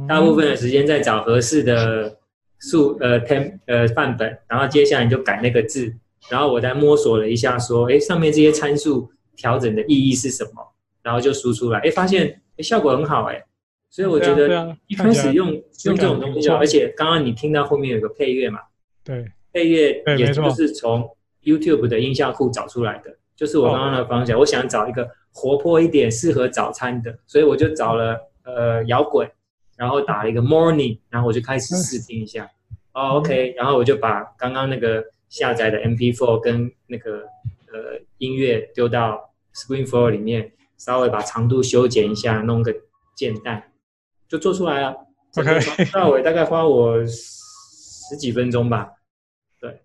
大部分的时间在找合适的数呃 tem 呃范本，然后接下来你就改那个字，然后我再摸索了一下，说，哎，上面这些参数调整的意义是什么，然后就输出来，哎，发现哎效果很好哎，所以我觉得一开始用用这种东西，而且刚刚你听到后面有个配乐嘛。对，配乐也就是从 YouTube 的音效库找出来的，就是我刚刚的方向。我想找一个活泼一点、适合早餐的，所以我就找了呃摇滚，然后打了一个 Morning，然后我就开始试听一下。哦，OK，然后我就把刚刚那个下载的 MP4 跟那个呃音乐丢到 ScreenFlow 里面，稍微把长度修剪一下，弄个渐淡，就做出来了。OK，从头到尾大概花我。十几分钟吧，对，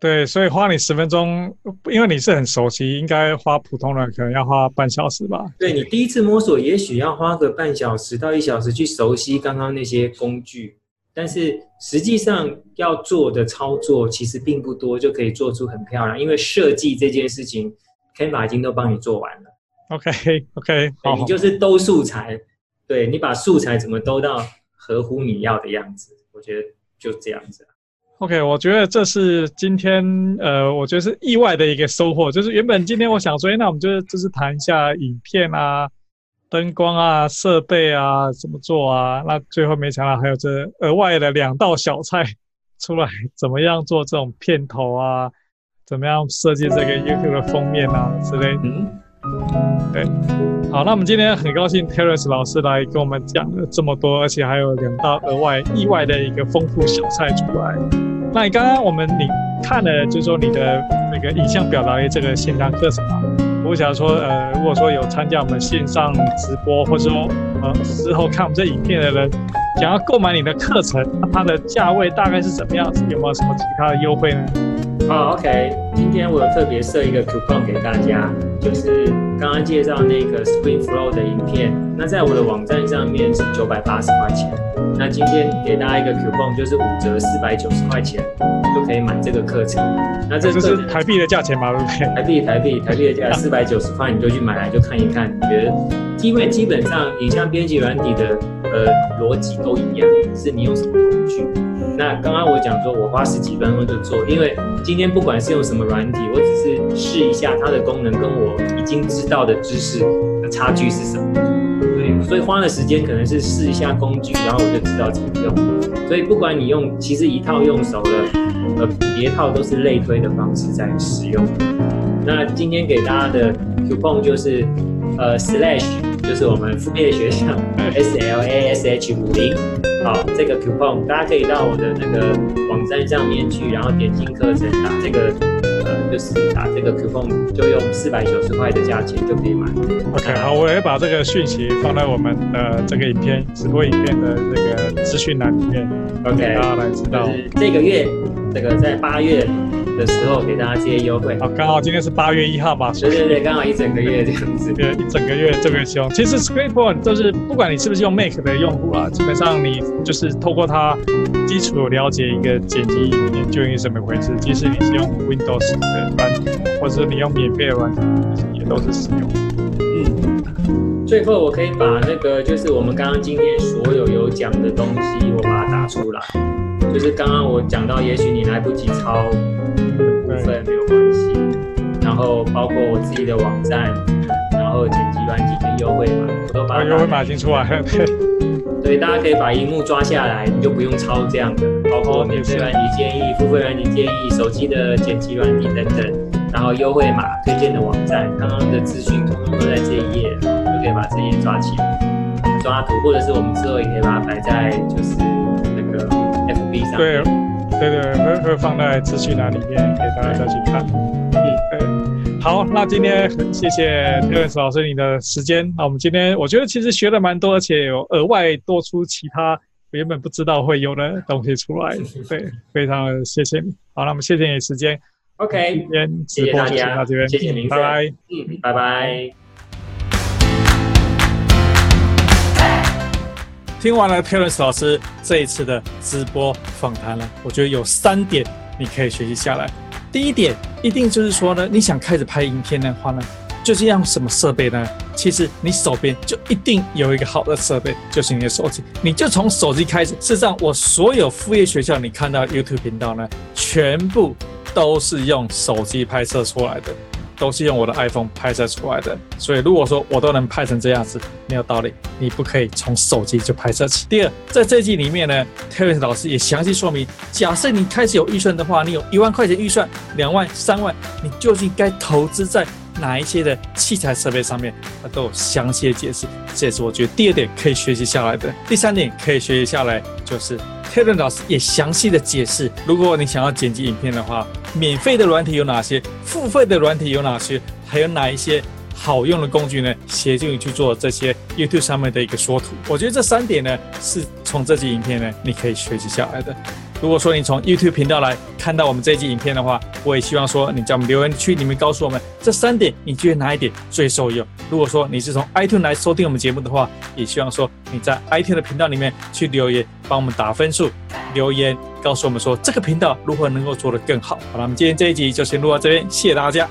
对，所以花你十分钟，因为你是很熟悉，应该花普通人可能要花半小时吧。对，你第一次摸索，也许要花个半小时到一小时去熟悉刚刚那些工具，但是实际上要做的操作其实并不多，就可以做出很漂亮。因为设计这件事情，Canva 已经都帮你做完了。OK OK，好，你就是兜素材，对，你把素材怎么兜到合乎你要的样子，我觉得。就这样子。OK，我觉得这是今天呃，我觉得是意外的一个收获。就是原本今天我想说，哎，那我们就就是谈一下影片啊、灯光啊、设备啊怎么做啊。那最后没想到还有这额外的两道小菜 <laughs> 出来，怎么样做这种片头啊？怎么样设计这个 YouTube 的封面啊之类的。嗯对，好，那我们今天很高兴 Terence 老师来跟我们讲了这么多，而且还有两道额外意外的一个丰富小菜出来。那你刚刚我们你看了，就是说你的那个影像表达的这个线上课程啊，我想说，呃，如果说有参加我们线上直播，或者说呃之后看我们这影片的人，想要购买你的课程，那它的价位大概是怎么样子？有没有什么其他的优惠呢？好，OK，今天我有特别设一个 coupon 给大家，就是刚刚介绍那个 Spring Flow 的影片，那在我的网站上面是九百八十块钱，那今天给大家一个 coupon，就是五折四百九十块钱就可以买这个课程。那这个是台币的价钱吗？对不对？台币，台币，台币的价 <laughs> 四百九十块，你就去买来就看一看，觉得因为基本上影像编辑软体的。呃，逻辑都一样，是你用什么工具。那刚刚我讲说，我花十几分钟就做，因为今天不管是用什么软体，我只是试一下它的功能跟我已经知道的知识的差距是什么。对，所以花的时间可能是试一下工具，然后我就知道怎么用。所以不管你用，其实一套用熟了，呃，别套都是类推的方式在使用。那今天给大家的 coupon 就是，呃，slash。就是我们副业学校 S L A S H 五零，好，这个 coupon 大家可以到我的那个网站上面去，然后点进课程，打这个呃，就是打这个 coupon，就用四百九十块的价钱就可以买。OK，好，我也把这个讯息放在我们的这个影片直播影片的这个资讯栏里面，OK，大家来知道。就是这个月这个在八月的时候给大家这些优惠。好，刚好今天是八月一号嘛？对对对，刚好一整个月这样子。<laughs> 对，一整个月这么凶。其实 ScreenPoint 就是不管你是不是用 Mac 的用户啊，基本上你就是透过它基础了解一个剪辑影片究竟是怎么回事。即使你是用 Windows 的软体，或者是你用免费的软体，也都是使用。嗯，最后我可以把那个就是我们刚刚今天所有有讲的东西，我把它打出来。就是刚刚我讲到，也许你来不及抄部分没有关系，然后包括我自己的网站，然后剪辑软体跟优惠码，我都把优惠码已经出来了。对，大家可以把荧幕抓下来，你就不用抄这样的，包括免费软体建议、付费软体建议、手机的剪辑软体等等，然后优惠码、推荐的网站，刚刚的资讯通通都在这一页，就可以把这一页抓起来，抓图，或者是我们之后也可以把它摆在就是。对，对对，会会放在资讯栏里面给大家再去看。嗯，对。好，那今天很谢谢 Terence 老师你的时间。那我们今天我觉得其实学了蛮多，而且有额外多出其他原本不知道会有的东西出来。对，非常谢谢你。好，那我们谢谢你的时间。OK，今天直播就到这边，谢谢您，拜拜。嗯，拜拜。听完了 Terence 老师这一次的直播访谈了，我觉得有三点你可以学习下来。第一点，一定就是说呢，你想开始拍影片的话呢，就是要什么设备呢？其实你手边就一定有一个好的设备，就是你的手机。你就从手机开始。事实上，我所有副业学校你看到 YouTube 频道呢，全部都是用手机拍摄出来的。都是用我的 iPhone 拍摄出来的，所以如果说我都能拍成这样子，没有道理，你不可以从手机就拍摄起。第二，在这季里面呢，Terence 老师也详细说明，假设你开始有预算的话，你有一万块钱预算，两万、三万，你究竟该投资在哪一些的器材设备上面，它都有详细的解释。这也是我觉得第二点可以学习下来的。第三点可以学习下来就是。t e l e n 老师也详细的解释，如果你想要剪辑影片的话，免费的软体有哪些，付费的软体有哪些，还有哪一些好用的工具呢？协助你去做这些 YouTube 上面的一个说图。我觉得这三点呢，是从这集影片呢，你可以学习下来的。如果说你从 YouTube 频道来看到我们这一集影片的话，我也希望说你在我们留言区里面告诉我们这三点，你觉得哪一点最受用？如果说你是从 iTunes 来收听我们节目的话，也希望说你在 iTunes 的频道里面去留言，帮我们打分数，留言告诉我们说这个频道如何能够做得更好。好了，我们今天这一集就先录到这边，谢谢大家。